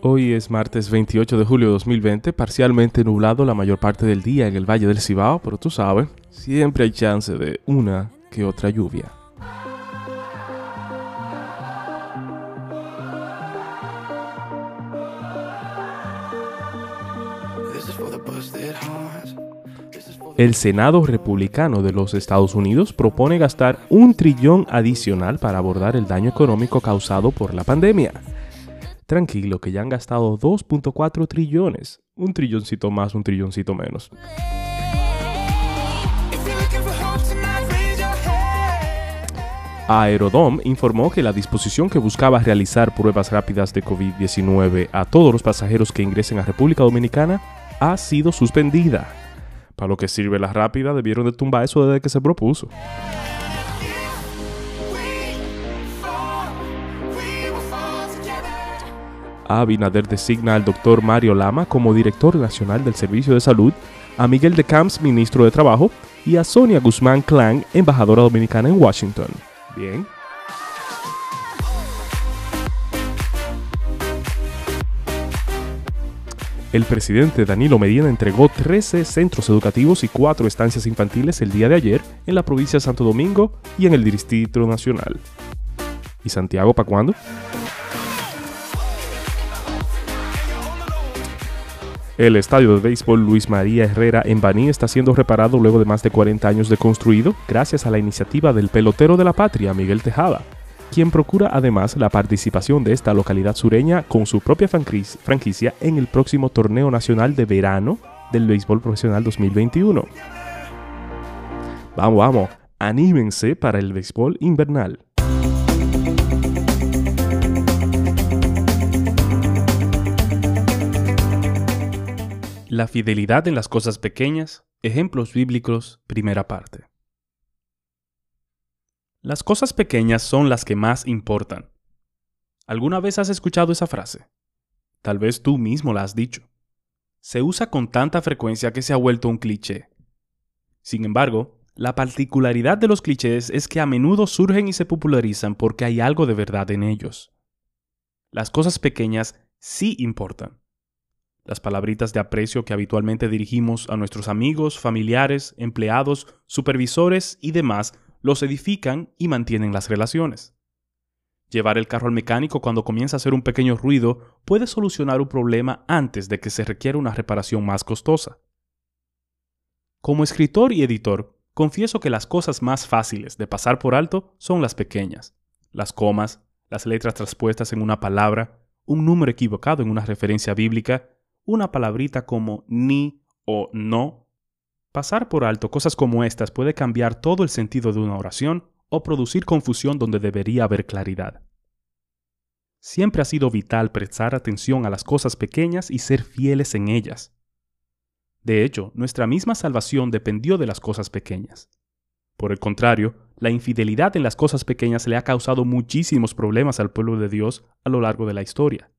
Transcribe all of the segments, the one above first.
Hoy es martes 28 de julio de 2020, parcialmente nublado la mayor parte del día en el Valle del Cibao, pero tú sabes, siempre hay chance de una que otra lluvia. El Senado republicano de los Estados Unidos propone gastar un trillón adicional para abordar el daño económico causado por la pandemia. Tranquilo, que ya han gastado 2.4 trillones. Un trilloncito más, un trilloncito menos. Aerodom informó que la disposición que buscaba realizar pruebas rápidas de COVID-19 a todos los pasajeros que ingresen a República Dominicana ha sido suspendida. Para lo que sirve la rápida, debieron de tumbar eso desde que se propuso. Abinader designa al doctor Mario Lama como director nacional del Servicio de Salud, a Miguel de Camps, ministro de Trabajo, y a Sonia Guzmán Clan, embajadora dominicana en Washington. Bien. El presidente Danilo Medina entregó 13 centros educativos y 4 estancias infantiles el día de ayer en la provincia de Santo Domingo y en el Distrito Nacional. ¿Y Santiago para cuándo? El estadio de béisbol Luis María Herrera en Baní está siendo reparado luego de más de 40 años de construido gracias a la iniciativa del pelotero de la patria, Miguel Tejada, quien procura además la participación de esta localidad sureña con su propia franquicia en el próximo torneo nacional de verano del béisbol profesional 2021. Vamos, vamos, anímense para el béisbol invernal. La fidelidad en las cosas pequeñas, ejemplos bíblicos, primera parte. Las cosas pequeñas son las que más importan. ¿Alguna vez has escuchado esa frase? Tal vez tú mismo la has dicho. Se usa con tanta frecuencia que se ha vuelto un cliché. Sin embargo, la particularidad de los clichés es que a menudo surgen y se popularizan porque hay algo de verdad en ellos. Las cosas pequeñas sí importan las palabritas de aprecio que habitualmente dirigimos a nuestros amigos, familiares, empleados, supervisores y demás los edifican y mantienen las relaciones. Llevar el carro al mecánico cuando comienza a hacer un pequeño ruido puede solucionar un problema antes de que se requiera una reparación más costosa. Como escritor y editor, confieso que las cosas más fáciles de pasar por alto son las pequeñas. Las comas, las letras traspuestas en una palabra, un número equivocado en una referencia bíblica, una palabrita como ni o no. Pasar por alto cosas como estas puede cambiar todo el sentido de una oración o producir confusión donde debería haber claridad. Siempre ha sido vital prestar atención a las cosas pequeñas y ser fieles en ellas. De hecho, nuestra misma salvación dependió de las cosas pequeñas. Por el contrario, la infidelidad en las cosas pequeñas le ha causado muchísimos problemas al pueblo de Dios a lo largo de la historia.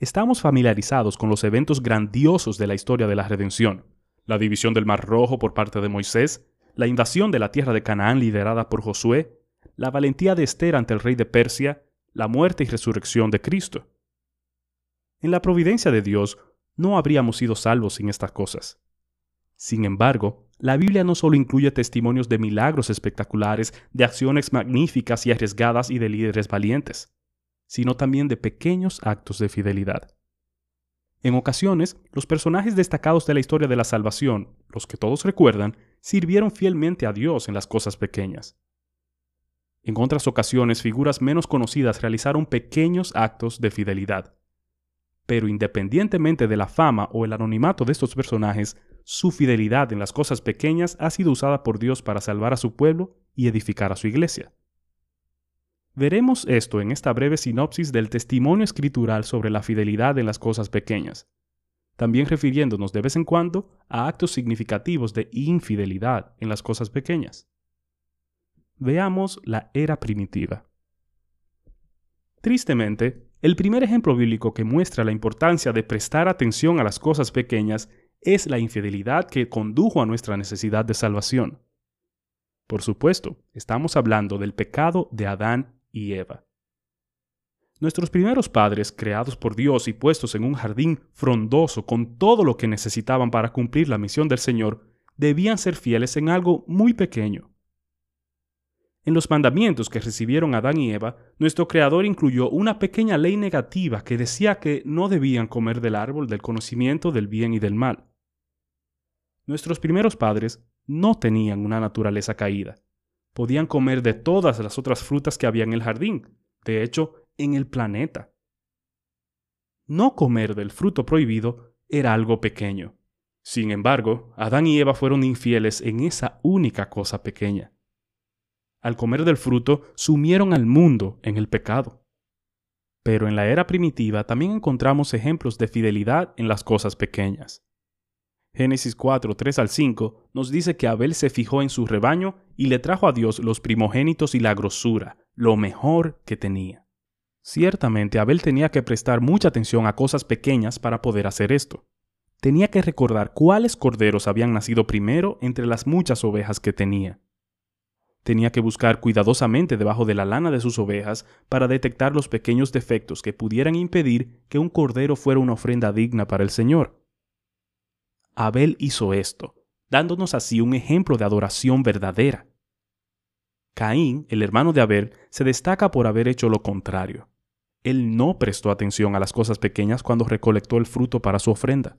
Estamos familiarizados con los eventos grandiosos de la historia de la redención, la división del Mar Rojo por parte de Moisés, la invasión de la tierra de Canaán liderada por Josué, la valentía de Esther ante el rey de Persia, la muerte y resurrección de Cristo. En la providencia de Dios no habríamos sido salvos sin estas cosas. Sin embargo, la Biblia no solo incluye testimonios de milagros espectaculares, de acciones magníficas y arriesgadas y de líderes valientes sino también de pequeños actos de fidelidad. En ocasiones, los personajes destacados de la historia de la salvación, los que todos recuerdan, sirvieron fielmente a Dios en las cosas pequeñas. En otras ocasiones, figuras menos conocidas realizaron pequeños actos de fidelidad. Pero independientemente de la fama o el anonimato de estos personajes, su fidelidad en las cosas pequeñas ha sido usada por Dios para salvar a su pueblo y edificar a su iglesia. Veremos esto en esta breve sinopsis del testimonio escritural sobre la fidelidad en las cosas pequeñas, también refiriéndonos de vez en cuando a actos significativos de infidelidad en las cosas pequeñas. Veamos la era primitiva. Tristemente, el primer ejemplo bíblico que muestra la importancia de prestar atención a las cosas pequeñas es la infidelidad que condujo a nuestra necesidad de salvación. Por supuesto, estamos hablando del pecado de Adán y Eva. Nuestros primeros padres, creados por Dios y puestos en un jardín frondoso con todo lo que necesitaban para cumplir la misión del Señor, debían ser fieles en algo muy pequeño. En los mandamientos que recibieron Adán y Eva, nuestro Creador incluyó una pequeña ley negativa que decía que no debían comer del árbol del conocimiento del bien y del mal. Nuestros primeros padres no tenían una naturaleza caída. Podían comer de todas las otras frutas que había en el jardín, de hecho, en el planeta. No comer del fruto prohibido era algo pequeño. Sin embargo, Adán y Eva fueron infieles en esa única cosa pequeña. Al comer del fruto, sumieron al mundo en el pecado. Pero en la era primitiva también encontramos ejemplos de fidelidad en las cosas pequeñas. Génesis 4, 3 al 5 nos dice que Abel se fijó en su rebaño y le trajo a Dios los primogénitos y la grosura, lo mejor que tenía. Ciertamente Abel tenía que prestar mucha atención a cosas pequeñas para poder hacer esto. Tenía que recordar cuáles corderos habían nacido primero entre las muchas ovejas que tenía. Tenía que buscar cuidadosamente debajo de la lana de sus ovejas para detectar los pequeños defectos que pudieran impedir que un cordero fuera una ofrenda digna para el Señor. Abel hizo esto, dándonos así un ejemplo de adoración verdadera. Caín, el hermano de Abel, se destaca por haber hecho lo contrario. Él no prestó atención a las cosas pequeñas cuando recolectó el fruto para su ofrenda.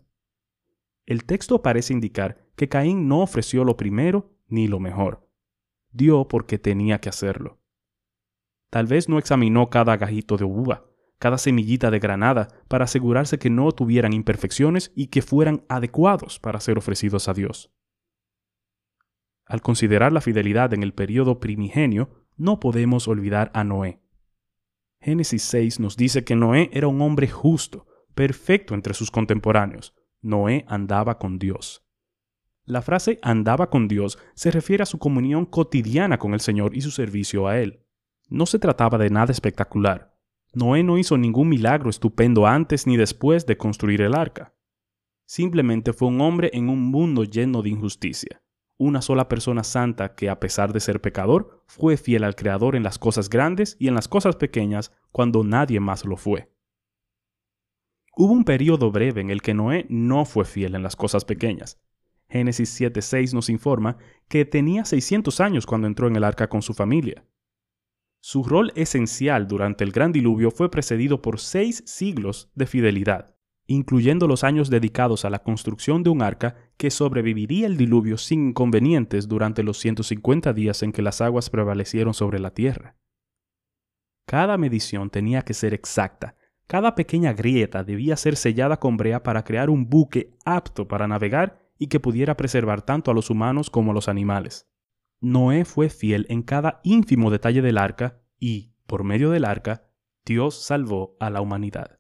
El texto parece indicar que Caín no ofreció lo primero ni lo mejor. Dio porque tenía que hacerlo. Tal vez no examinó cada gajito de uva, cada semillita de granada, para asegurarse que no tuvieran imperfecciones y que fueran adecuados para ser ofrecidos a Dios. Al considerar la fidelidad en el periodo primigenio, no podemos olvidar a Noé. Génesis 6 nos dice que Noé era un hombre justo, perfecto entre sus contemporáneos. Noé andaba con Dios. La frase andaba con Dios se refiere a su comunión cotidiana con el Señor y su servicio a Él. No se trataba de nada espectacular. Noé no hizo ningún milagro estupendo antes ni después de construir el arca. Simplemente fue un hombre en un mundo lleno de injusticia. Una sola persona santa que, a pesar de ser pecador, fue fiel al Creador en las cosas grandes y en las cosas pequeñas cuando nadie más lo fue. Hubo un periodo breve en el que Noé no fue fiel en las cosas pequeñas. Génesis 7:6 nos informa que tenía 600 años cuando entró en el arca con su familia. Su rol esencial durante el gran diluvio fue precedido por seis siglos de fidelidad, incluyendo los años dedicados a la construcción de un arca que sobreviviría el diluvio sin inconvenientes durante los 150 días en que las aguas prevalecieron sobre la tierra. Cada medición tenía que ser exacta, cada pequeña grieta debía ser sellada con brea para crear un buque apto para navegar y que pudiera preservar tanto a los humanos como a los animales. Noé fue fiel en cada ínfimo detalle del arca y, por medio del arca, Dios salvó a la humanidad.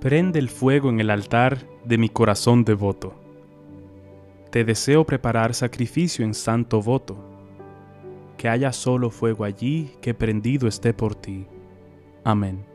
Prende el fuego en el altar de mi corazón devoto. Te deseo preparar sacrificio en santo voto, que haya solo fuego allí que prendido esté por ti. Amén.